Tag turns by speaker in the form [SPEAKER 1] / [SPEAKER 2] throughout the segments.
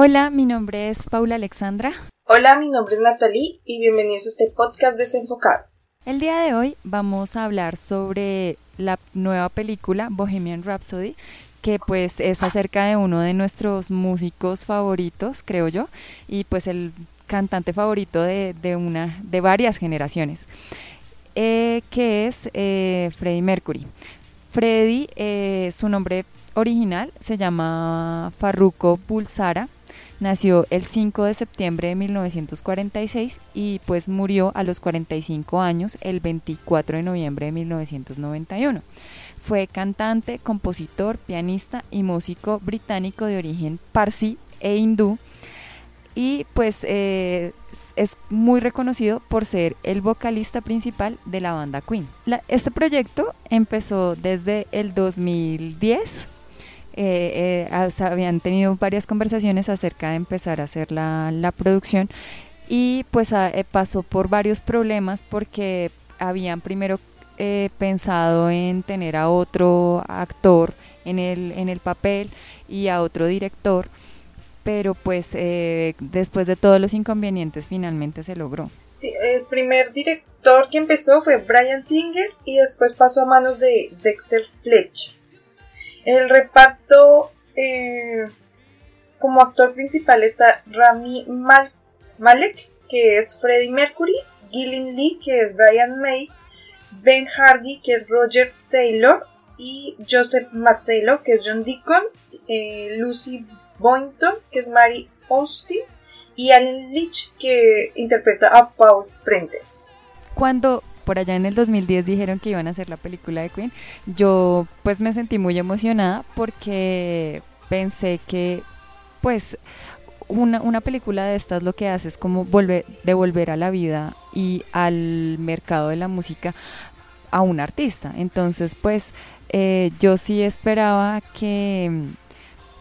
[SPEAKER 1] Hola, mi nombre es Paula Alexandra.
[SPEAKER 2] Hola, mi nombre es Natalie y bienvenidos a este podcast desenfocado.
[SPEAKER 1] El día de hoy vamos a hablar sobre la nueva película Bohemian Rhapsody, que pues es acerca de uno de nuestros músicos favoritos, creo yo, y pues el cantante favorito de, una, de varias generaciones, eh, que es eh, Freddie Mercury. Freddie, eh, su nombre original se llama Farruko Pulsara, nació el 5 de septiembre de 1946 y pues murió a los 45 años el 24 de noviembre de 1991. Fue cantante, compositor, pianista y músico británico de origen parsi e hindú y pues eh, es muy reconocido por ser el vocalista principal de la banda Queen. este proyecto empezó desde el 2010. Eh, eh, habían tenido varias conversaciones acerca de empezar a hacer la, la producción y pues pasó por varios problemas porque habían primero eh, pensado en tener a otro actor en el, en el papel y a otro director, pero pues eh, después de todos los inconvenientes finalmente se logró.
[SPEAKER 2] El primer director que empezó fue Brian Singer y después pasó a manos de Dexter Fletch. El reparto eh, como actor principal está Rami Malek, que es Freddie Mercury, Gillian Lee, que es Brian May, Ben Hardy, que es Roger Taylor, y Joseph Macello, que es John Deacon, eh, Lucy Boynton, que es Mary Austin, y Alan Leach, que interpreta a Paul Prenter.
[SPEAKER 1] Cuando por allá en el 2010 dijeron que iban a hacer la película de Queen, yo pues me sentí muy emocionada porque pensé que pues una, una, película de estas lo que hace es como volver, devolver a la vida y al mercado de la música a un artista. Entonces, pues eh, yo sí esperaba que,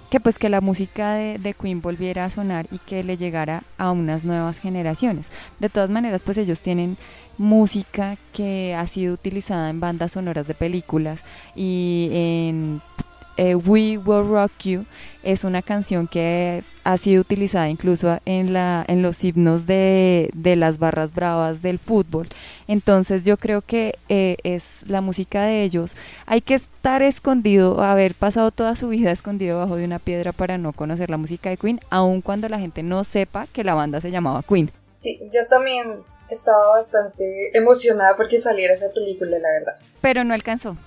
[SPEAKER 1] que, pues, que la música de, de, Queen volviera a sonar y que le llegara a unas nuevas generaciones. De todas maneras, pues ellos tienen música que ha sido utilizada en bandas sonoras de películas y en eh, We Will Rock You es una canción que ha sido utilizada incluso en, la, en los himnos de, las barras bravas del fútbol. Entonces yo creo que eh, es la música de ellos. Hay que estar escondido, haber pasado toda su vida escondido bajo de una piedra para no conocer la música de Queen, aun cuando la gente no sepa que la banda se llamaba Queen.
[SPEAKER 2] Sí, yo también estaba bastante emocionada porque saliera esa película, la verdad.
[SPEAKER 1] Pero no alcanzó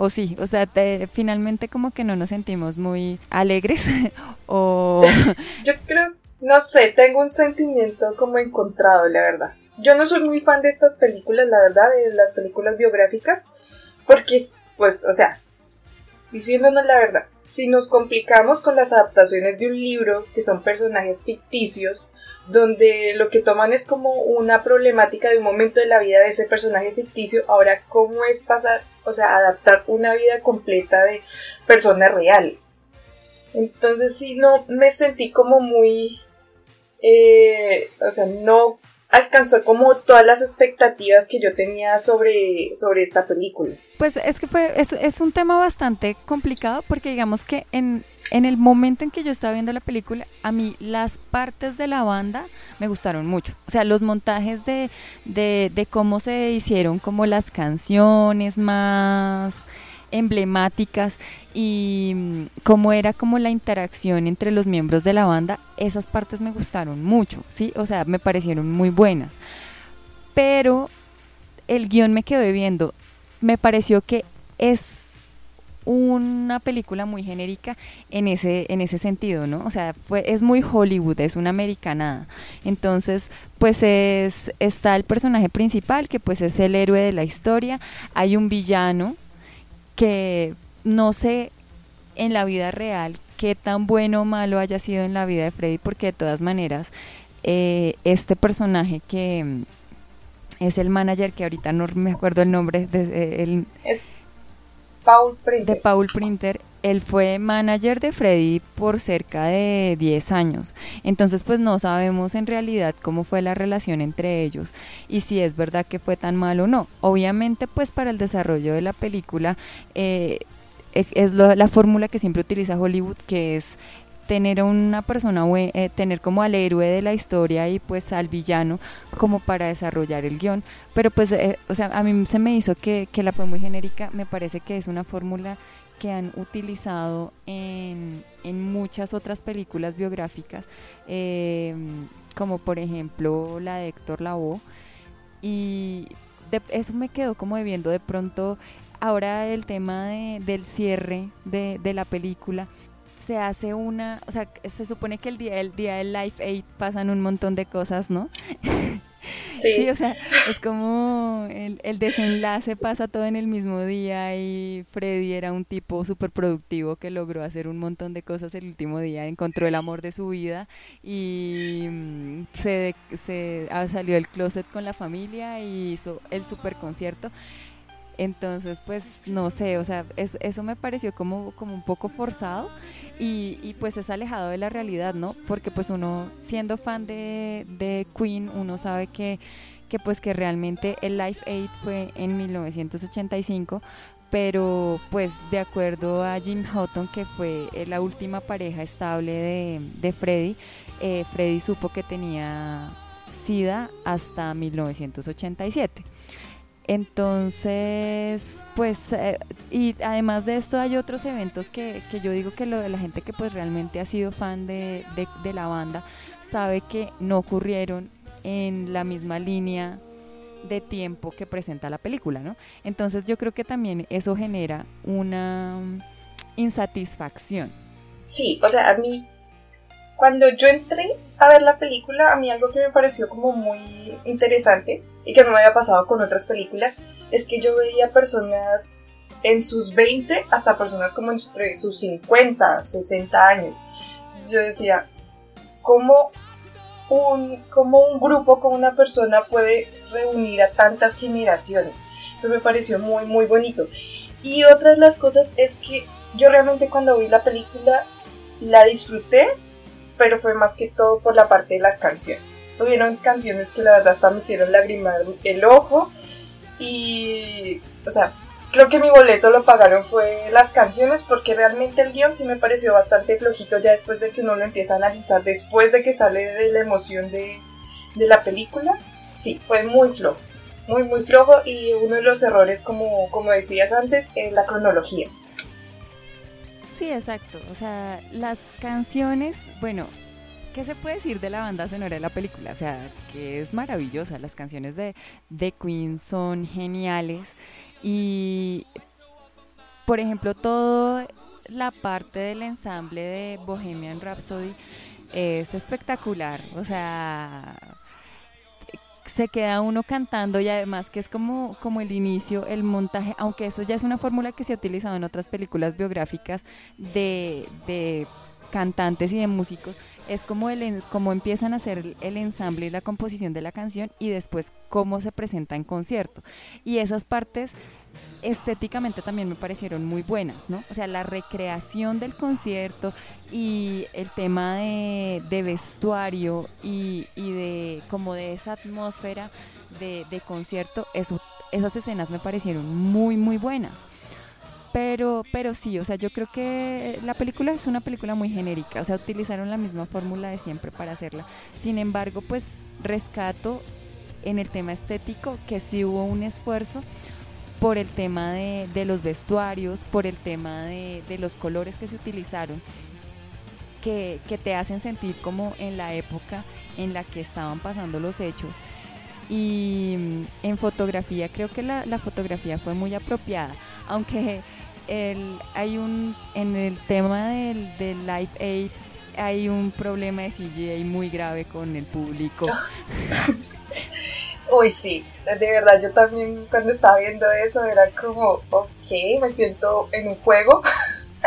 [SPEAKER 1] o sí, o sea, finalmente como que no nos sentimos muy alegres o...
[SPEAKER 2] Yo creo, no sé, tengo un sentimiento como encontrado, la verdad. Yo no soy muy fan de estas películas, la verdad, de las películas biográficas, porque, pues, o sea, diciéndonos la verdad, si nos complicamos con las adaptaciones de un libro, que son personajes ficticios, donde lo que toman es como una problemática de un momento de la vida de ese personaje ficticio. Ahora, ¿cómo es pasar, o sea, adaptar una vida completa de personas reales? Entonces, sí, no me sentí como muy, eh, o sea, no alcanzó como todas las expectativas que yo tenía sobre, sobre esta película.
[SPEAKER 1] Pues es que fue, es, es un tema bastante complicado porque digamos que en, en el momento en que yo estaba viendo la película, a mí las partes de la banda me gustaron mucho. O sea, los montajes de, de, cómo se hicieron como las canciones más emblemáticas y mm, cómo era como la interacción entre los miembros de la banda, esas partes me gustaron mucho, ¿sí? O sea, me parecieron muy buenas. Pero el guion me quedé viendo, me pareció que es una película muy genérica en ese, en ese sentido, ¿no? O sea, fue, es muy Hollywood, es una americanada. Entonces, pues es, está el personaje principal, que pues es el héroe de la historia. Hay un villano que no sé en la vida real qué tan bueno o malo haya sido en la vida de Freddy, porque de todas maneras, eh, este personaje que mm, es el manager, que ahorita no me acuerdo el nombre, de,
[SPEAKER 2] es Paul Printer.
[SPEAKER 1] De Paul Printer. Él fue manager de Freddy por cerca de 10 años. Entonces, pues no sabemos en realidad cómo fue la relación entre ellos y si es verdad que fue tan mal o no. Obviamente, pues para el desarrollo de la película eh, es la fórmula que siempre utiliza Hollywood, que es tener a una persona, eh, tener como al héroe de la historia y pues al villano como para desarrollar el guion. Pero pues, eh, o sea, a mí se me hizo que, que la fue muy genérica, me parece que es una fórmula que han utilizado en, en muchas otras películas biográficas, eh, como por ejemplo la de Héctor Lavoe, y eso me quedó como viendo de pronto ahora el tema de, del cierre de, de, la película. Se hace una, o sea, se supone que el día, el día del Life Aid pasan un montón de cosas, ¿no? Sí. o sea, es como el, el, desenlace pasa todo en el mismo día y Freddy era un tipo súper productivo que logró hacer un montón de cosas el último día, encontró el amor de su vida y mm, se, se ah, salió del closet con la familia y hizo el super concierto. Entonces, pues no sé, o sea, eso me pareció como, como un poco forzado y, pues es alejado de la realidad, ¿no? Porque pues uno, siendo fan de, de Queen, uno sabe que, que pues que realmente el Life Aid fue en 1985, pero pues de acuerdo a Jim Houghton, que fue la última pareja estable de, de Freddy, eh, Freddy supo que tenía SIDA hasta 1987. Entonces, pues, eh, y además de esto hay otros eventos que, que, yo digo que lo de la gente que pues realmente ha sido fan de, de, la banda sabe que no ocurrieron en la misma línea de tiempo que presenta la película, ¿no? Entonces yo creo que también eso genera una insatisfacción.
[SPEAKER 2] Sí, o sea, a mí cuando yo entré a ver la película, a mí algo que me pareció como muy interesante y que no me había pasado con otras películas es que yo veía personas en sus 20 hasta personas como entre sus 50, 60 años. Entonces yo decía, ¿cómo un, cómo un grupo, como una persona puede reunir a tantas generaciones? Eso me pareció muy, muy bonito. Y otra de las cosas es que yo realmente cuando vi la película la disfruté pero fue más que todo por la parte de las canciones. Tuvieron canciones que la verdad hasta me hicieron lagrimar el ojo y, o sea, creo que mi boleto lo pagaron fue las canciones porque realmente el guion sí me pareció bastante flojito ya después de que uno lo empieza a analizar, después de que sale de la emoción de, de la película, sí, fue muy flojo, muy muy flojo y uno de los errores, como, como decías antes, es la cronología.
[SPEAKER 1] Sí, exacto. O sea, las canciones, bueno, ¿qué se puede decir de la banda sonora de la película? O sea, que es maravillosa. Las canciones de, de Queen son geniales. Y, por ejemplo, toda la parte del ensamble de Bohemian Rhapsody es espectacular. O sea, se queda uno cantando y además que es como, como el inicio, el montaje, aunque eso ya es una fórmula que se ha utilizado en otras películas biográficas de, de cantantes y de músicos, es como, el, como empiezan a hacer el ensamble y la composición de la canción y después cómo se presenta en concierto. Y esas partes estéticamente también me parecieron muy buenas, ¿no? O sea, la recreación del concierto y el tema de, vestuario y, de como de esa atmósfera de, concierto, esas escenas me parecieron muy, muy buenas. Pero, pero sí, o sea, yo creo que la película es una película muy genérica, o sea, utilizaron la misma fórmula de siempre para hacerla. Sin embargo, pues rescato en el tema estético que sí hubo un esfuerzo por el tema de, de los vestuarios, por el tema de, de, los colores que se utilizaron, que, que, te hacen sentir como en la época en la que estaban pasando los hechos. Y mm, en fotografía, creo que la, fotografía fue muy apropiada, aunque el, hay un, en el tema del, del Live Aid hay un problema de CGI muy grave con el público.
[SPEAKER 2] Uy, sí, de verdad, yo también cuando estaba viendo eso era como, ok, me siento en un juego.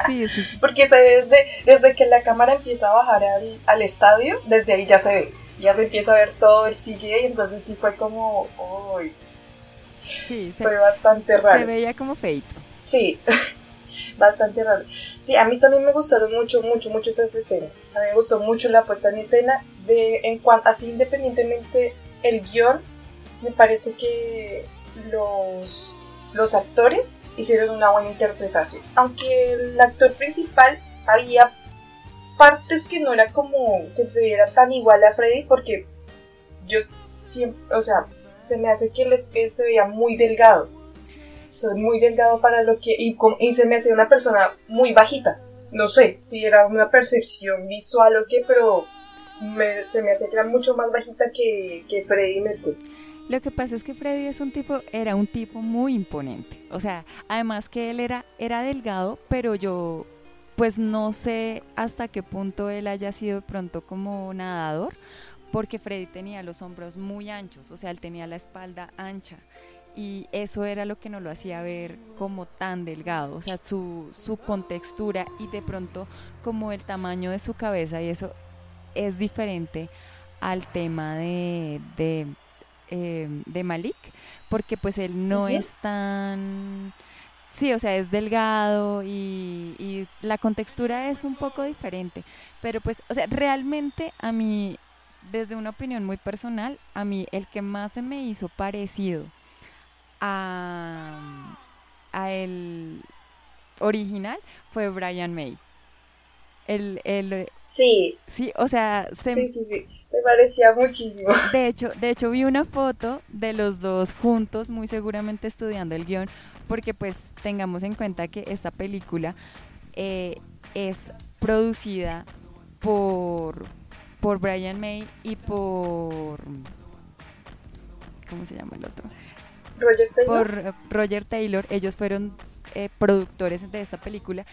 [SPEAKER 2] Sí, sí, sí. Porque desde, desde que la cámara empieza a bajar al, al, estadio, desde ahí ya se ve, ya se empieza a ver todo el CGI, entonces sí fue como, uy, sí, fue bastante raro.
[SPEAKER 1] Se veía como feito.
[SPEAKER 2] Sí, bastante raro. Sí, a mí también me gustaron mucho, mucho, mucho esas escenas. A mí me gustó mucho la puesta en escena, de, en cuanto, así independientemente el guion me parece que los, los actores hicieron una buena interpretación. Aunque el actor principal había partes que no era como que se viera tan igual a Freddy porque yo siempre, o sea, se me hace que él, se veía muy delgado. O muy delgado para lo que... Y, se me hacía una persona muy bajita. No sé si era una percepción visual o qué, pero se me hace que era mucho más bajita que, que Freddy Mercury.
[SPEAKER 1] Lo que pasa es que Freddy es un tipo, era un tipo muy imponente. O sea, además que él era, era delgado, pero yo pues no sé hasta qué punto él haya sido de pronto como nadador, porque Freddy tenía los hombros muy anchos, o sea, él tenía la espalda ancha. Y eso era lo que no lo hacía ver como tan delgado, o sea, su, su contextura y de pronto como el tamaño de su cabeza y eso es diferente al tema de, de, eh, de Malik, porque pues él no es tan Sí, o sea, es delgado y, la contextura es un poco diferente. Pero pues, o sea, realmente a mí, desde una opinión muy personal, a mí el que más se me hizo parecido a, a el original fue Brian May. El, el,
[SPEAKER 2] sí.
[SPEAKER 1] Sí, o sea,
[SPEAKER 2] se, sí, sí, sí. Me parecía muchísimo.
[SPEAKER 1] De hecho, de hecho vi una foto de los dos juntos, muy seguramente estudiando el guion, porque pues tengamos en cuenta que esta película eh, es producida por, por Brian May y por... ¿Cómo se llama el otro?
[SPEAKER 2] Roger Taylor.
[SPEAKER 1] Por eh, Roger Taylor. Ellos fueron eh, productores de esta película.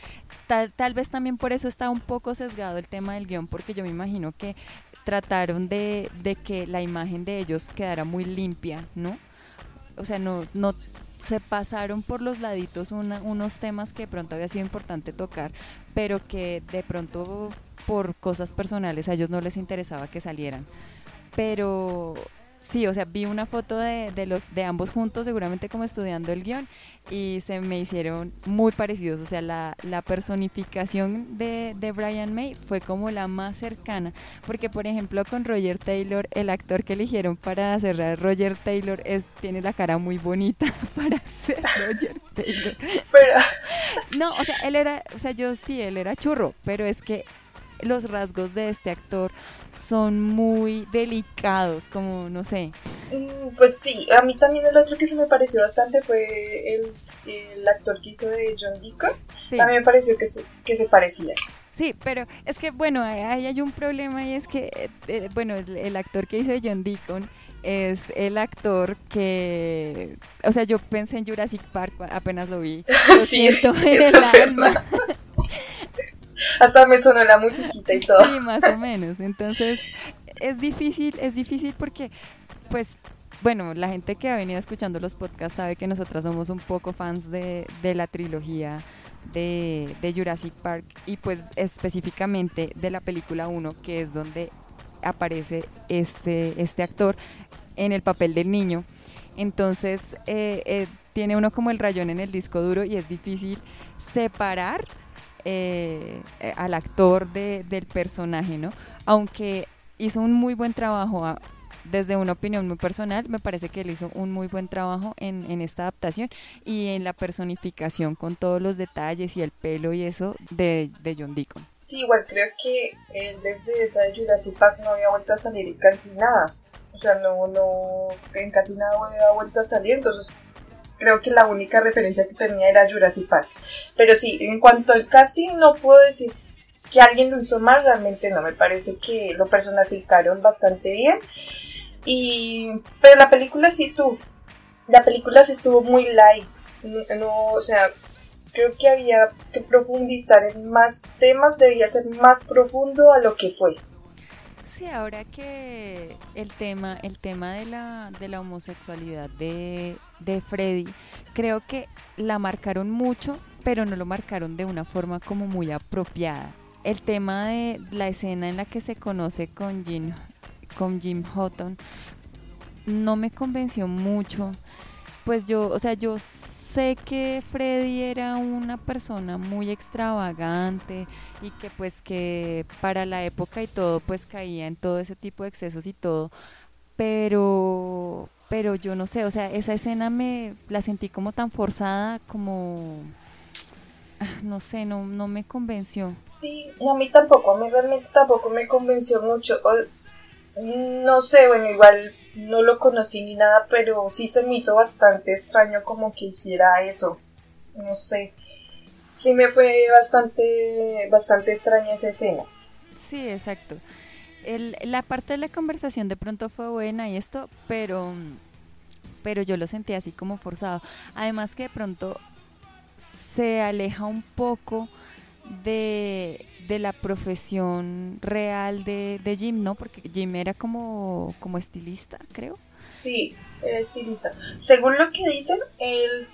[SPEAKER 1] Tal, tal vez también por eso está un poco sesgado el tema del guion, porque yo me imagino que trataron de, de que la imagen de ellos quedara muy limpia, ¿no? O sea, no, no se pasaron por los laditos unos temas que de pronto había sido importante tocar, pero que de pronto por cosas personales a ellos no les interesaba que salieran. Pero Sí, o sea, vi una foto de, de, los de ambos juntos, seguramente como estudiando el guion, y se me hicieron muy parecidos. O sea, la, la personificación de, de, Brian May fue como la más cercana. Porque, por ejemplo, con Roger Taylor, el actor que eligieron para cerrar Roger Taylor es, tiene la cara muy bonita para ser Roger Taylor.
[SPEAKER 2] Pero...
[SPEAKER 1] No, o sea, él era, o sea, yo sí, él era churro, pero es que los rasgos de este actor son muy delicados, como no sé.
[SPEAKER 2] Mm, pues sí, a mí también el otro que se me pareció bastante fue el, el actor que hizo de John Deacon. Sí. También me pareció que se, que se parecía.
[SPEAKER 1] Sí, pero es que bueno, ahí hay un problema y es que, eh, eh, bueno, el, actor que hizo de John Deacon es el actor que, o sea, yo pensé en Jurassic Park apenas lo vi. Lo siento en el alma.
[SPEAKER 2] Hasta me sonó la musiquita y todo.
[SPEAKER 1] Sí, más o menos. Entonces, es difícil, es difícil porque, pues, bueno, la gente que ha venido escuchando los podcasts sabe que nosotras somos un poco fans de, de la trilogía de, de, Jurassic Park y pues específicamente de la película 1, que es donde aparece este, este actor en el papel del niño. Entonces, eh, eh, tiene uno como el rayón en el disco duro y es difícil separar eh, eh, al actor de, del personaje, ¿no? Aunque hizo un muy buen trabajo, ah, desde una opinión muy personal, me parece que él hizo un muy buen trabajo en, en, esta adaptación y en la personificación con todos los detalles y el pelo y eso de, de John Deacon.
[SPEAKER 2] Sí, igual creo que él desde esa de Jurassic Park no había vuelto a salir casi nada. O sea, no, no, en casi nada había vuelto a salir, entonces creo que la única referencia que tenía era Jurassic Park. Pero sí, en cuanto al casting, no puedo decir que alguien lo hizo mal, realmente no, me parece que lo personificaron bastante bien. Y, pero la película sí estuvo, la película sí estuvo muy light, no, o sea, creo que había que profundizar en más temas, debía ser más profundo a lo que fue
[SPEAKER 1] ahora que el tema, el tema de la, de la homosexualidad de, de Freddy, creo que la marcaron mucho, pero no lo marcaron de una forma como muy apropiada. El tema de la escena en la que se conoce con Jim, con Jim Houghton no me convenció mucho. Pues yo, o sea, yo sé que Freddy era una persona muy extravagante y que pues que para la época y todo pues caía en todo ese tipo de excesos y todo, pero pero yo no sé, o sea, esa escena me la sentí como tan forzada, como ah, no sé, no, no me convenció.
[SPEAKER 2] Sí, a mí tampoco, a mí realmente tampoco me convenció mucho. no sé, bueno, igual no lo conocí ni nada, pero sí se me hizo bastante extraño como que hiciera eso. No sé. Sí me fue bastante, bastante extraña esa escena.
[SPEAKER 1] Sí, exacto. La parte de la conversación de pronto fue buena y esto, pero, pero yo lo sentí así como forzado. Además que de pronto se aleja un poco de, la profesión real de, de, Jim, ¿no? Porque Jim era como, como estilista, creo.
[SPEAKER 2] Sí, era estilista. Según lo que dicen, él,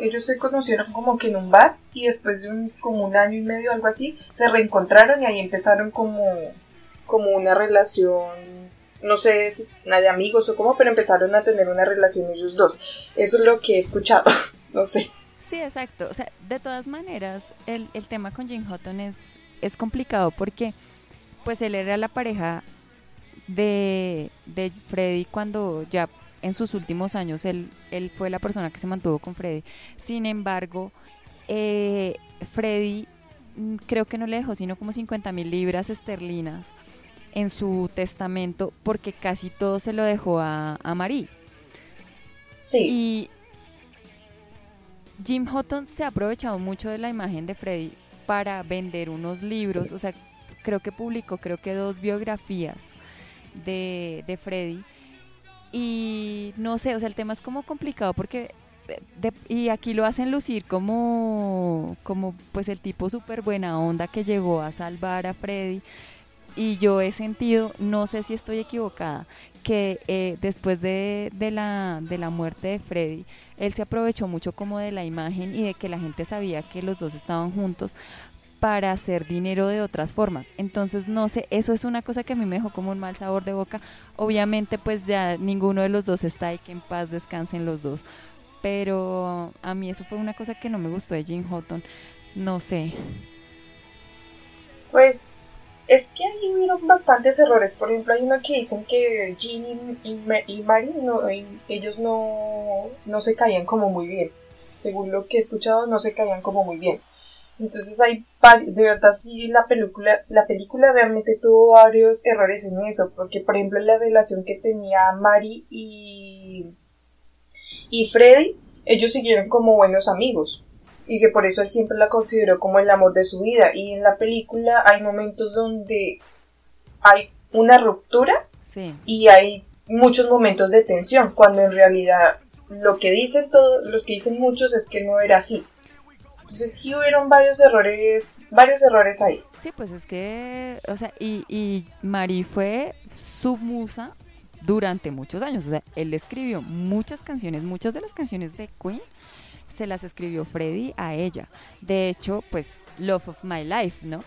[SPEAKER 2] ellos se conocieron como que en un bar y después de un, como un año y medio, algo así, se reencontraron y ahí empezaron como, como una relación, no sé si de amigos o cómo, pero empezaron a tener una relación ellos dos. Eso es lo que he escuchado, no sé.
[SPEAKER 1] Sí, exacto. O sea, de todas maneras, el, el tema con Jim Hutton es, es complicado porque pues él era la pareja de, de Freddy cuando ya en sus últimos años él, él fue la persona que se mantuvo con Freddy. Sin embargo, eh, Freddy mm, creo que no le dejó sino como 50 mil libras esterlinas en su testamento porque casi todo se lo dejó a, a Marie.
[SPEAKER 2] Sí.
[SPEAKER 1] Y Jim Hutton se ha aprovechado mucho de la imagen de Freddy para vender unos libros, o sea, creo que publicó creo que dos biografías de, de Freddy. Y no sé, o sea, el tema es como complicado porque y aquí lo hacen lucir como, como pues el tipo súper buena onda que llegó a salvar a Freddy. Y yo he sentido, no sé si estoy equivocada, que eh, después de, de, la, de la muerte de Freddy, él se aprovechó mucho como de la imagen y de que la gente sabía que los dos estaban juntos para hacer dinero de otras formas. Entonces, no sé, eso es una cosa que a mí me dejó como un mal sabor de boca. Obviamente, pues ya ninguno de los dos está y que en paz descansen los dos. Pero a mí eso fue una cosa que no me gustó de Jim Houghton. No sé.
[SPEAKER 2] Pues es que ahí hubieron bastantes errores. Por ejemplo, hay uno que dicen que Jean y, Mary, no, ellos no, no se caían como muy bien. Según lo que he escuchado, no se caían como muy bien. Entonces hay de verdad sí la película, la película realmente tuvo varios errores en eso, porque por ejemplo la relación que tenía Mary y, y Freddy, ellos siguieron como buenos amigos y que por eso él siempre la consideró como el amor de su vida. Y en la película hay momentos donde hay una ruptura y hay muchos momentos de tensión, cuando en realidad lo que dicen todos, lo que dicen muchos es que no era así. Entonces sí hubieron varios errores, varios errores ahí.
[SPEAKER 1] Sí, pues es que, o sea, y, y Mari fue su musa durante muchos años. O sea, él escribió muchas canciones, muchas de las canciones de Queen se las escribió Freddy a ella. De hecho, pues, Love of My Life, ¿no?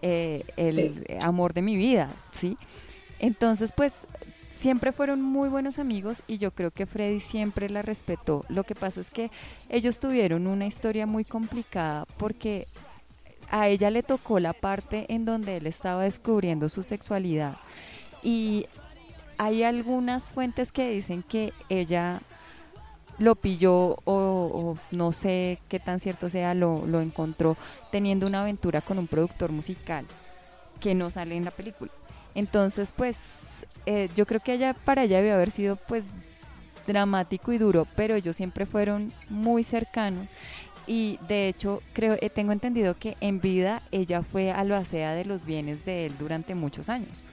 [SPEAKER 1] Eh, el amor de mi vida, ¿sí? Entonces, pues, siempre fueron muy buenos amigos y yo creo que Freddy siempre la respetó. Lo que pasa es que ellos tuvieron una historia muy complicada porque a ella le tocó la parte en donde él estaba descubriendo su sexualidad y hay algunas fuentes que dicen que ella lo pilló o, no sé qué tan cierto sea, lo, lo encontró teniendo una aventura con un productor musical que no sale en la película. Entonces, pues, eh, yo creo que ella, para ella debe haber sido, pues, dramático y duro, pero ellos siempre fueron muy cercanos y de hecho creo eh, tengo entendido que en vida ella fue albacea de los bienes de él durante muchos años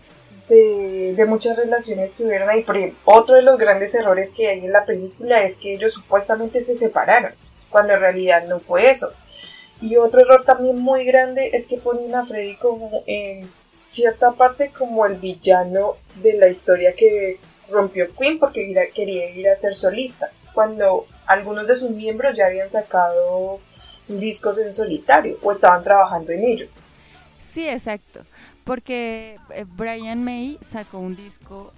[SPEAKER 2] de, muchas relaciones que hubieron ahí. Por otro de los grandes errores que hay en la película es que ellos supuestamente se separaron, cuando en realidad no fue eso. Y otro error también muy grande es que ponen a Freddy como en cierta parte como el villano de la historia que rompió Queen porque quería ir a ser solista, cuando algunos de sus miembros ya habían sacado discos en solitario o estaban trabajando en ello.
[SPEAKER 1] Sí, exacto porque eh, Brian May sacó un disco,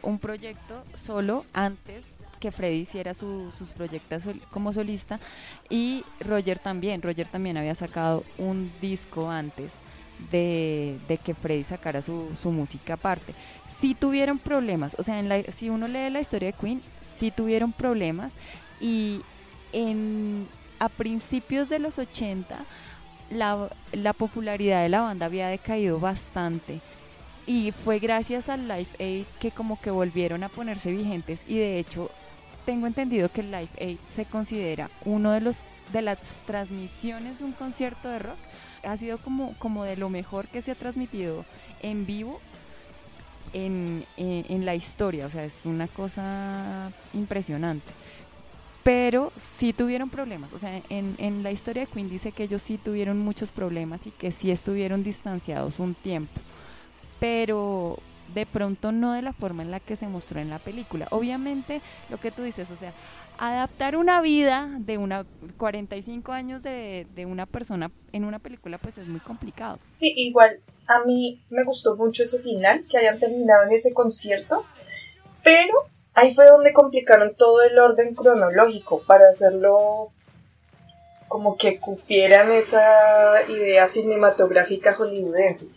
[SPEAKER 1] un proyecto solo antes que Freddy hiciera sus proyectos como solista y Roger también, Roger también había sacado un disco antes de, que Freddy sacara su, música aparte. Sí tuvieron problemas, o sea, si uno lee la historia de Queen, sí tuvieron problemas y en a principios de los 80 la, la popularidad de la banda había decaído bastante. Y fue gracias al Live Aid que como que volvieron a ponerse vigentes. Y de hecho tengo entendido que el Live Aid se considera uno de los de las transmisiones de un concierto de rock. Ha sido como, como de lo mejor que se ha transmitido en vivo en, en, la historia, o sea, es una cosa impresionante. Pero sí tuvieron problemas, o sea, en, en la historia de Queen dice que ellos sí tuvieron muchos problemas y que sí estuvieron distanciados un tiempo, pero de pronto no de la forma en la que se mostró en la película. Obviamente, lo que tú dices, o sea, adaptar una vida de una 45 años de, de, una persona en una película pues es muy complicado.
[SPEAKER 2] Sí, igual a mí me gustó mucho ese final, que hayan terminado en ese concierto, pero ahí fue donde complicaron todo el orden cronológico para hacerlo como que cupieran esa idea cinematográfica hollywoodense.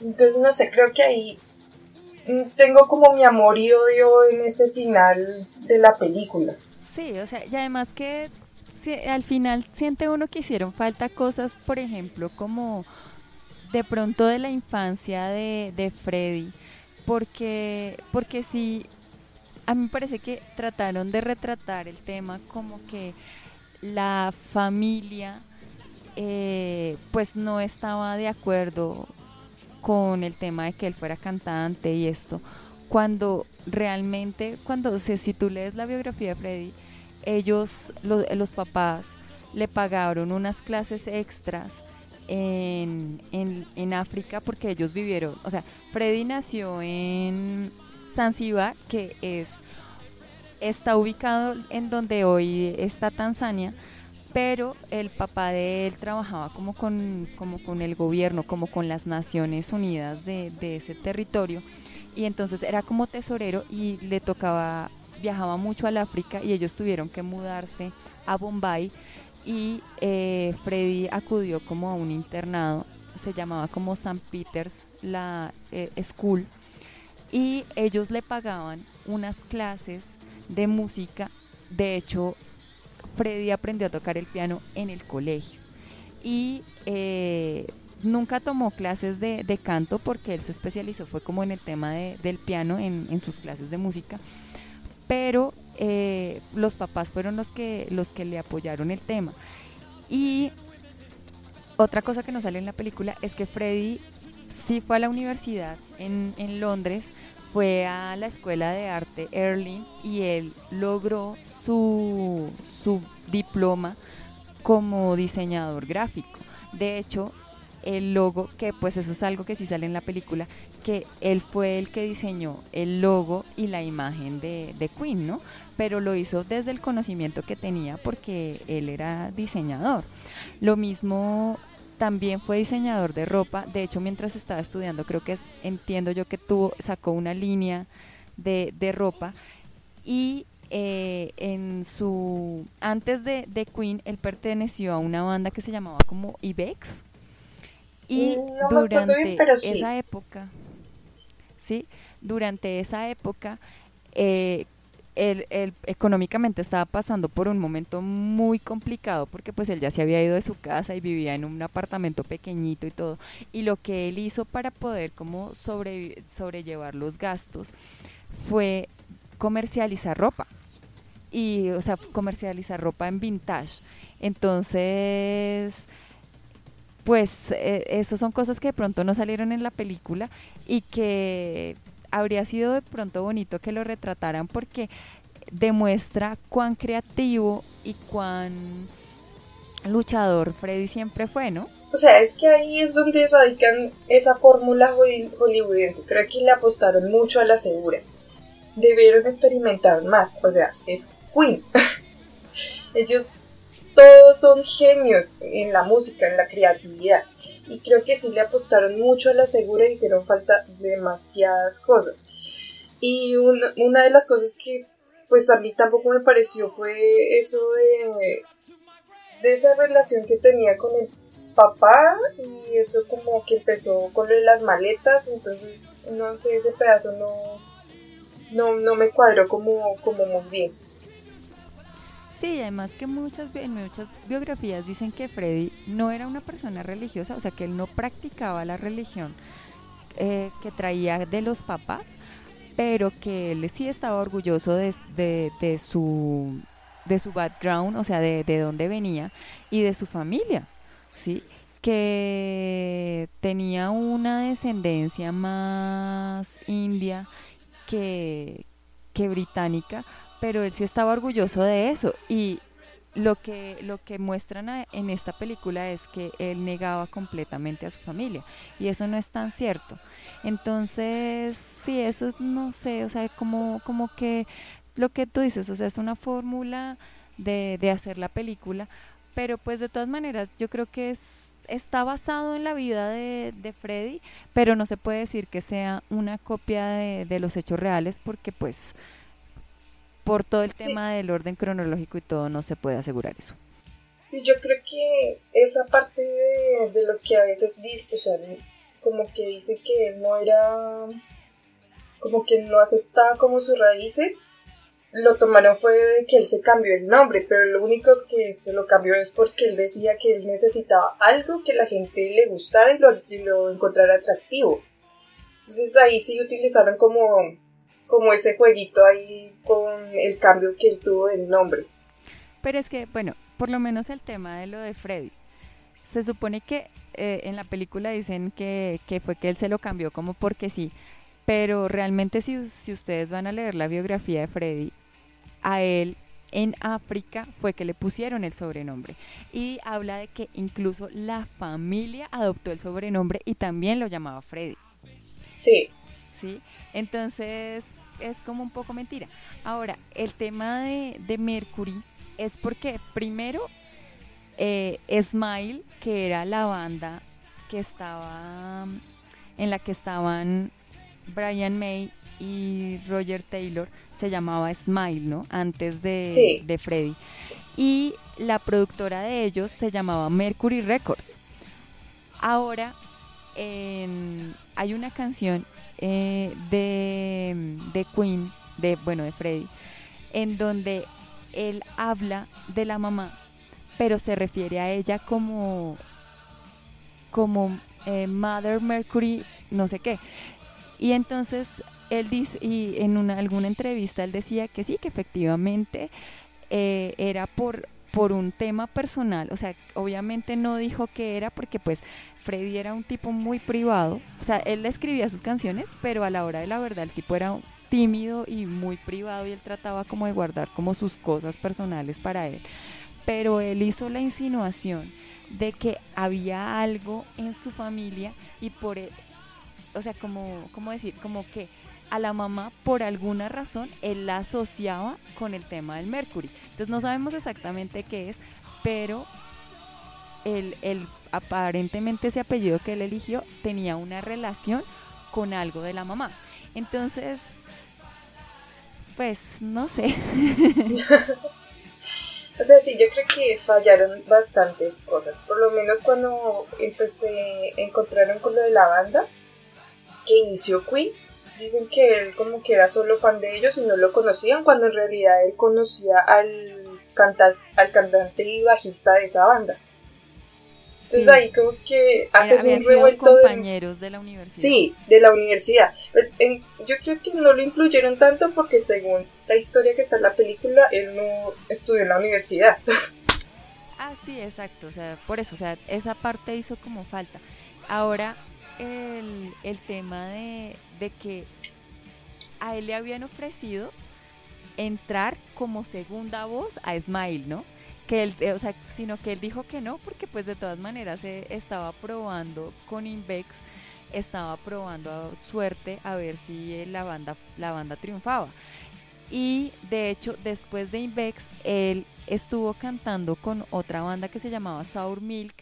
[SPEAKER 2] Entonces, no sé, creo que ahí tengo como mi amor y odio en ese final de la película.
[SPEAKER 1] Sí, o sea, y además que al final siente uno que hicieron falta cosas, por ejemplo, como de pronto de la infancia de, de Freddy, porque, porque sí, a mí me parece que trataron de retratar el tema como que la familia eh, pues no estaba de acuerdo con el tema de que él fuera cantante y esto, cuando realmente, cuando si tú lees la biografía de Freddy, ellos, los papás, le pagaron unas clases extras en, en, África porque ellos vivieron, o sea, Freddy nació en Zanzibar, que es está ubicado en donde hoy está Tanzania, pero el papá de él trabajaba como con, como con el gobierno, como con las Naciones Unidas de, de ese territorio, y entonces era como tesorero y le tocaba viajaba mucho al África y ellos tuvieron que mudarse a Bombay y eh, Freddy acudió como a un internado, se llamaba como St. Peter's la eh, School y ellos le pagaban unas clases de música, de hecho Freddy aprendió a tocar el piano en el colegio. Y eh, nunca tomó clases de, canto porque él se especializó, fue como en el tema del piano en, en sus clases de música. Pero eh, los papás fueron los que, los que le apoyaron el tema. Y otra cosa que nos sale en la película es que Freddy sí fue a la universidad en, en Londres, fue a la escuela de arte Erling y él logró su, su diploma como diseñador gráfico. De hecho, el logo, que pues eso es algo que sí sale en la película, que él fue el que diseñó el logo y la imagen de, de, Queen, ¿no? Pero lo hizo desde el conocimiento que tenía porque él era diseñador. Lo mismo también fue diseñador de ropa, de hecho mientras estaba estudiando creo que es, entiendo yo que tuvo, sacó una línea de, de ropa. Y eh, en su antes de, de, Queen él perteneció a una banda que se llamaba como Ibex. Y durante esa época, ¿sí? Durante esa época, eh, él, económicamente estaba pasando por un momento muy complicado porque pues él ya se había ido de su casa y vivía en un apartamento pequeñito y todo. Y lo que él hizo para poder como sobre, sobrellevar los gastos fue comercializar ropa. Y, o sea, comercializar ropa en vintage. Entonces, pues eh, eso son cosas que de pronto no salieron en la película y que habría sido de pronto bonito que lo retrataran porque demuestra cuán creativo y cuán luchador Freddy siempre fue, ¿no?
[SPEAKER 2] O sea, es que ahí es donde radican esa fórmula hollywoodense. Creo que le apostaron mucho a la segura. Debieron experimentar más. O sea, es Queen. Ellos todos son genios en la música, en la creatividad. Y creo que sí le apostaron mucho a la segura y hicieron falta demasiadas cosas. Y una, de las cosas que pues a mí tampoco me pareció fue eso de, de esa relación que tenía con el papá y eso como que empezó con lo de las maletas, entonces no sé, ese pedazo no, no, no me cuadró como, como muy bien.
[SPEAKER 1] Sí, además que muchas, en muchas biografías dicen que Freddy no era una persona religiosa, o sea, que él no practicaba la religión eh, que traía de los papás, pero que él sí estaba orgulloso de, su, de su background, o sea, de, de dónde venía y de su familia, ¿sí? que tenía una descendencia más india que, que británica, pero él sí estaba orgulloso de eso y lo que, lo que muestran en esta película es que él negaba completamente a su familia y eso no es tan cierto. Entonces, sí, eso no sé, o sea, como, como que lo que tú dices, o sea, es una fórmula de, de hacer la película, pero pues de todas maneras yo creo que es, está basado en la vida de, de Freddy, pero no se puede decir que sea una copia de, de los hechos reales porque pues por todo el tema del orden cronológico y todo, no se puede asegurar eso.
[SPEAKER 2] Sí, yo creo que esa parte de, lo que a veces dice, o sea, como que dice que no era, como que no aceptaba como sus raíces, lo tomaron fue de que él se cambió el nombre, pero lo único que se lo cambió es porque él decía que él necesitaba algo que la gente le gustara y lo, y lo encontrara atractivo. Entonces ahí sí utilizaron como como ese jueguito ahí con el cambio que él tuvo del nombre.
[SPEAKER 1] Pero es que, bueno, por lo menos el tema de lo de Freddy. Se supone que eh, en la película dicen que, fue que él se lo cambió como porque sí, pero realmente si, si ustedes van a leer la biografía de Freddy, a él en África fue que le pusieron el sobrenombre. Y habla de que incluso la familia adoptó el sobrenombre y también lo llamaba Freddy.
[SPEAKER 2] Sí.
[SPEAKER 1] ¿Sí? Entonces, es como un poco mentira. Ahora, el tema de, Mercury es porque primero eh, Smile, que era la banda que estaba en la que estaban Brian May y Roger Taylor, se llamaba Smile, ¿no? Antes de, de Freddy. Y la productora de ellos se llamaba Mercury Records. Ahora hay una canción eh, de, de Queen, de, bueno, de Freddy, en donde él habla de la mamá, pero se refiere a ella como, como eh, Mother Mercury, no sé qué. Y entonces él dice, y en una, alguna entrevista él decía que sí, que efectivamente eh, era por, por un tema personal, o sea, obviamente no dijo que era porque pues Freddy era un tipo muy privado, o sea, él escribía sus canciones, pero a la hora de la verdad el tipo era tímido y muy privado y él trataba como de guardar como sus cosas personales para él. Pero él hizo la insinuación de que había algo en su familia y por, e, o sea, como, ¿cómo decir? Como que a la mamá por alguna razón él la asociaba con el tema del Mercury. Entonces no sabemos exactamente qué es, pero el, el aparentemente ese apellido que él eligió tenía una relación con algo de la mamá. Entonces, pues no sé.
[SPEAKER 2] o sea, sí, yo creo que fallaron bastantes cosas. Por lo menos cuando empecé, encontraron con lo de la banda que inició Queen. Dicen que él como que era solo fan de ellos y no lo conocían, cuando en realidad él conocía al, al cantante y bajista de esa banda. Entonces ahí como que
[SPEAKER 1] hacen un revuelto compañeros de... la universidad.
[SPEAKER 2] Sí, de la universidad. Pues yo creo que no lo incluyeron tanto porque según la historia que está en la película, él no estudió en la universidad.
[SPEAKER 1] Ah, sí, exacto. O sea, por eso, o sea, esa parte hizo como falta. Ahora, el, el tema de, de que a él le habían ofrecido entrar como segunda voz a Smile, ¿no? que él, o sea, sino que él dijo que no, porque pues de todas maneras se estaba probando con Invex, estaba probando suerte a ver si la banda, la banda triunfaba. Y de hecho, después de Invex, él estuvo cantando con otra banda que se llamaba Sour Milk.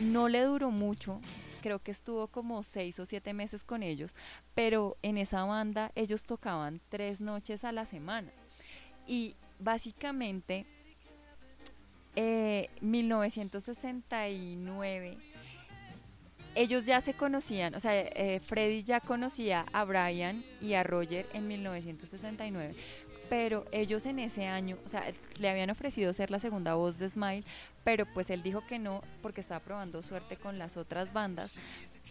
[SPEAKER 1] No le duró mucho, creo que estuvo como seis o siete meses con ellos, pero en esa banda ellos tocaban tres noches a la semana. Y básicamente 1969, eh, ellos ya se conocían, o sea, eh, Freddy ya conocía a Brian y a Roger en 1969. Pero ellos en ese año, o sea, le habían ofrecido ser la segunda voz de Smile, pero pues él dijo que no porque estaba probando suerte con las otras bandas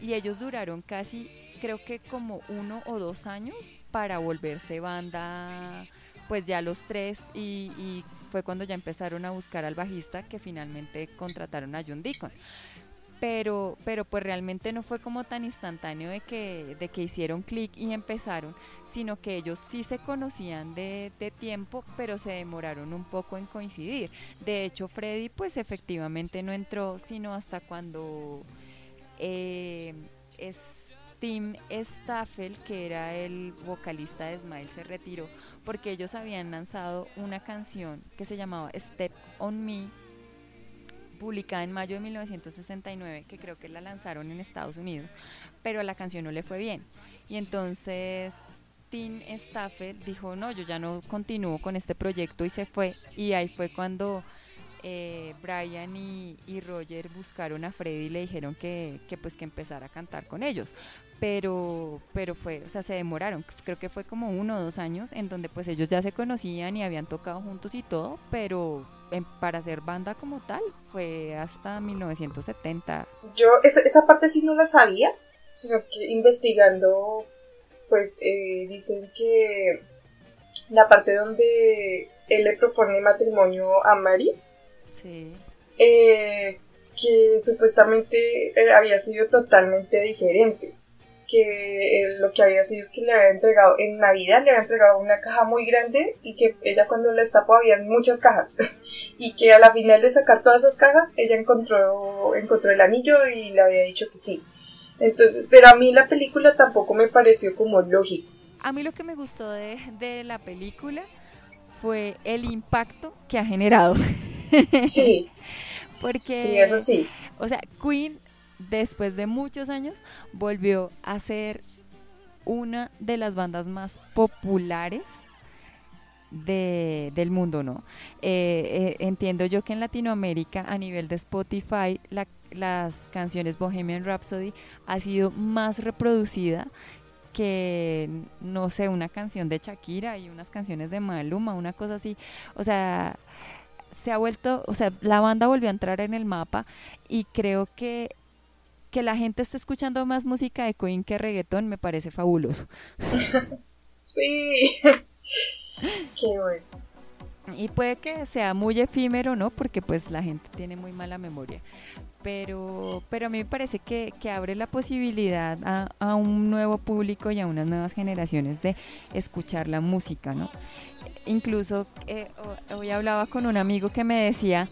[SPEAKER 1] y ellos duraron casi, creo que como uno o dos años para volverse banda, pues ya los tres y, fue cuando ya empezaron a buscar al bajista que finalmente contrataron a John Deacon pero, pero pues realmente no fue como tan instantáneo de que, de que hicieron clic y empezaron, sino que ellos sí se conocían de, tiempo, pero se demoraron un poco en coincidir. De hecho, Freddy pues efectivamente no entró, sino hasta cuando eh, Tim Staffel, que era el vocalista de Smile, se retiró porque ellos habían lanzado una canción que se llamaba Step on Me publicada en mayo de 1969, que creo que la lanzaron en Estados Unidos, pero a la canción no le fue bien. Y entonces Tim Stafford dijo, no, yo ya no continúo con este proyecto y se fue. Y ahí fue cuando eh, Brian y, Roger buscaron a Freddy y le dijeron que, que, pues que empezara a cantar con ellos pero pero fue o sea se demoraron creo que fue como uno o dos años en donde pues ellos ya se conocían y habían tocado juntos y todo pero para hacer banda como tal fue hasta 1970
[SPEAKER 2] yo esa, esa parte sí no la sabía sino que investigando pues eh, dicen que la parte donde él le propone matrimonio a Mari
[SPEAKER 1] sí
[SPEAKER 2] eh, que supuestamente eh, había sido totalmente diferente. Que lo que había sido es que le había entregado en Navidad, le había entregado una caja muy grande y que ella cuando la destapó había muchas cajas. y que a la final de sacar todas esas cajas, ella encontró, encontró el anillo y le había dicho que sí. Entonces, pero a mí la película tampoco me pareció como lógico.
[SPEAKER 1] A mí lo que me gustó de, de la película fue el impacto que ha generado.
[SPEAKER 2] Sí.
[SPEAKER 1] Porque,
[SPEAKER 2] sí, eso sí.
[SPEAKER 1] O sea, Queen, después de muchos años, volvió a ser una de las bandas más populares del mundo, ¿no? Eh, eh, entiendo yo que en Latinoamérica, a nivel de Spotify, las canciones Bohemian Rhapsody ha sido más reproducida que, no sé, una canción de Shakira y unas canciones de Maluma, una cosa así. O sea, se ha vuelto, o sea, la banda volvió a entrar en el mapa y creo que que la gente esté escuchando más música de Queen que reggaetón me parece fabuloso.
[SPEAKER 2] sí. Qué bueno.
[SPEAKER 1] Y puede que sea muy efímero, ¿no? Porque pues la gente tiene muy mala memoria. Pero, pero a mí me parece que, que abre la posibilidad a, a, un nuevo público y a unas nuevas generaciones de escuchar la música, ¿no? incluso eh, hoy hablaba con un amigo que me decía,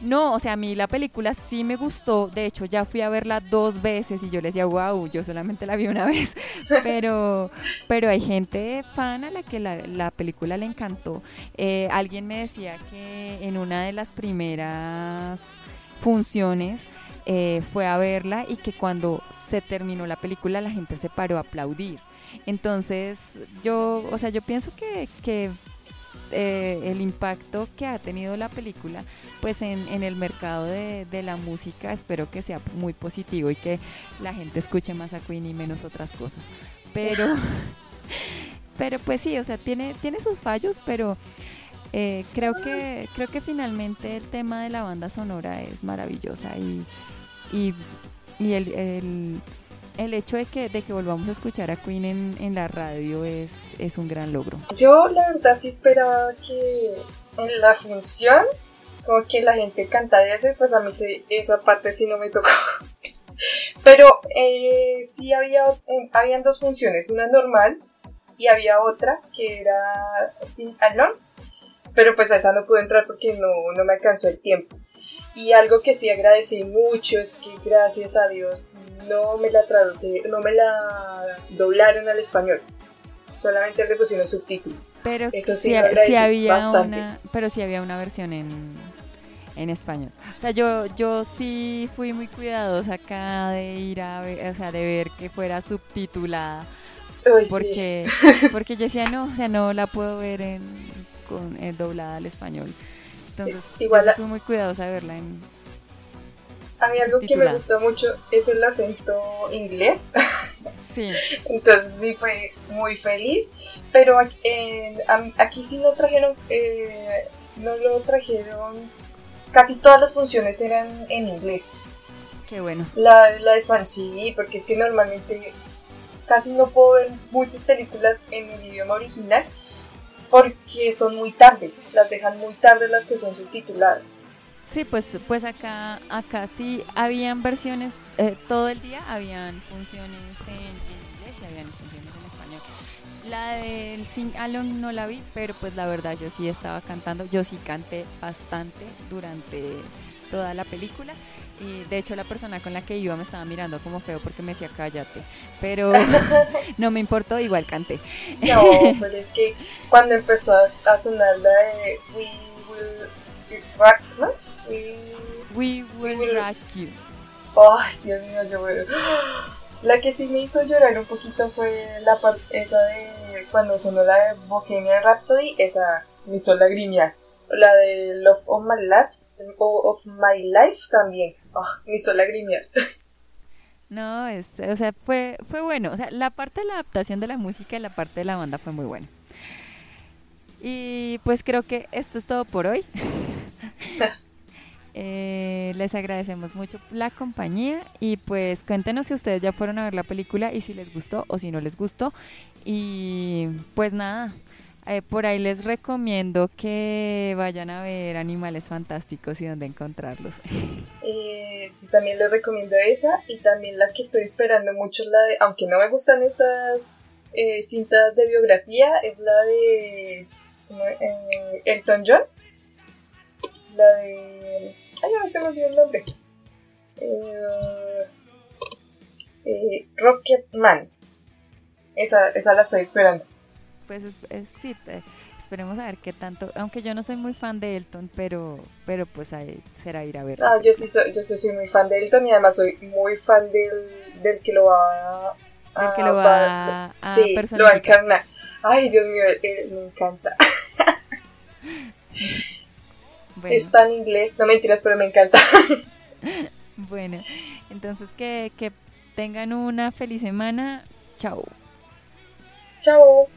[SPEAKER 1] no, o sea, a mí la película sí me gustó, de hecho ya fui a verla dos veces y yo le decía, wow, yo solamente la vi una vez, pero, pero hay gente fan a la que la, película le encantó. Eh, alguien me decía que en una de las primeras funciones eh, fue a verla y que cuando se terminó la película la gente se paró a aplaudir. Entonces, yo, o sea, yo pienso que, que eh, el impacto que ha tenido la película pues en, el mercado de, la música espero que sea muy positivo y que la gente escuche más a Queen y menos otras cosas. Pero pero pues sí o sea tiene tiene sus fallos pero eh, creo que creo que finalmente el tema de la banda sonora es maravillosa y, y, y el el hecho de que, de que volvamos a escuchar a Queen en, en la radio es, es un gran logro.
[SPEAKER 2] Yo la verdad sí esperaba que en la función como que la gente cantara ese, pues a mí esa parte sí no me tocó. Pero eh, sí había, habían dos funciones, una normal y había otra que era sin alón, pero pues a esa no pude entrar porque no, no me alcanzó el tiempo. Y algo que sí agradecí mucho es que gracias a Dios no me la traduce, no me la doblaron al español. Solamente le pusieron subtítulos.
[SPEAKER 1] Pero Eso sí, había una, pero sí había una versión en, en español. O sea, yo, yo sí fui muy cuidadosa acá de ir a ver, o sea, de ver que fuera subtitulada. porque, porque yo decía, no, o sea, no la puedo ver en, con, eh, doblada al español. Entonces, Igual yo fui muy cuidadosa de verla en,
[SPEAKER 2] a mí algo que me gustó mucho es el acento inglés.
[SPEAKER 1] Sí.
[SPEAKER 2] Entonces sí fue muy feliz. Pero aquí sí no trajeron, eh, no lo trajeron, casi todas las funciones eran en inglés.
[SPEAKER 1] Qué bueno.
[SPEAKER 2] La, la de sí, porque es que normalmente casi no puedo ver muchas películas en el idioma original porque son muy tarde, las dejan muy tarde las que son subtituladas.
[SPEAKER 1] Sí, pues, pues acá, acá sí habían versiones, eh, todo el día habían funciones en, inglés y habían funciones en español. La del Sing Along no la vi, pero pues la verdad yo sí estaba cantando, yo sí canté bastante durante toda la película y de hecho la persona con la que iba me estaba mirando como feo porque me decía cállate, pero no me importó, igual canté.
[SPEAKER 2] No, pero es que cuando empezó a, sonar la de We Will Rock, ¿no?
[SPEAKER 1] We, Will, Rock You.
[SPEAKER 2] Ay, Dios mío, yo voy... La que sí me hizo llorar un poquito fue la parte esa de cuando sonó la de Bohemian Rhapsody, esa me hizo lagrimear. La de Love of My Life, of My Life también. Ah, me hizo lagrimear.
[SPEAKER 1] No, es, o sea, fue, fue bueno. O sea, la parte de la adaptación de la música y la parte de la banda fue muy buena. Y pues creo que esto es todo por hoy. Eh, les agradecemos mucho la compañía y pues cuéntenos si ustedes ya fueron a ver la película y si les gustó o si no les gustó. Y pues nada, eh, por ahí les recomiendo que vayan a ver Animales Fantásticos y dónde encontrarlos.
[SPEAKER 2] Eh, también les recomiendo esa y también la que estoy esperando mucho, la de, aunque no me gustan estas eh, cintas de biografía, es la de Elton John. La de... Ay, no tengo bien el nombre. Rocketman. Esa, esa la estoy esperando
[SPEAKER 1] pues sí, esperemos a ver qué tanto, aunque yo no soy muy fan de Elton, pero, pero pues ahí será ir a ver.
[SPEAKER 2] Ah, yo sí soy, yo soy muy fan de Elton y además soy muy fan del, del que lo va
[SPEAKER 1] a... Del que lo va a, a
[SPEAKER 2] sí, lo va a encarnar. Ay, Dios mío, me encanta. Está en inglés, no mentiras, pero me encanta.
[SPEAKER 1] bueno, entonces que, que tengan una feliz semana. Chao.
[SPEAKER 2] Chao.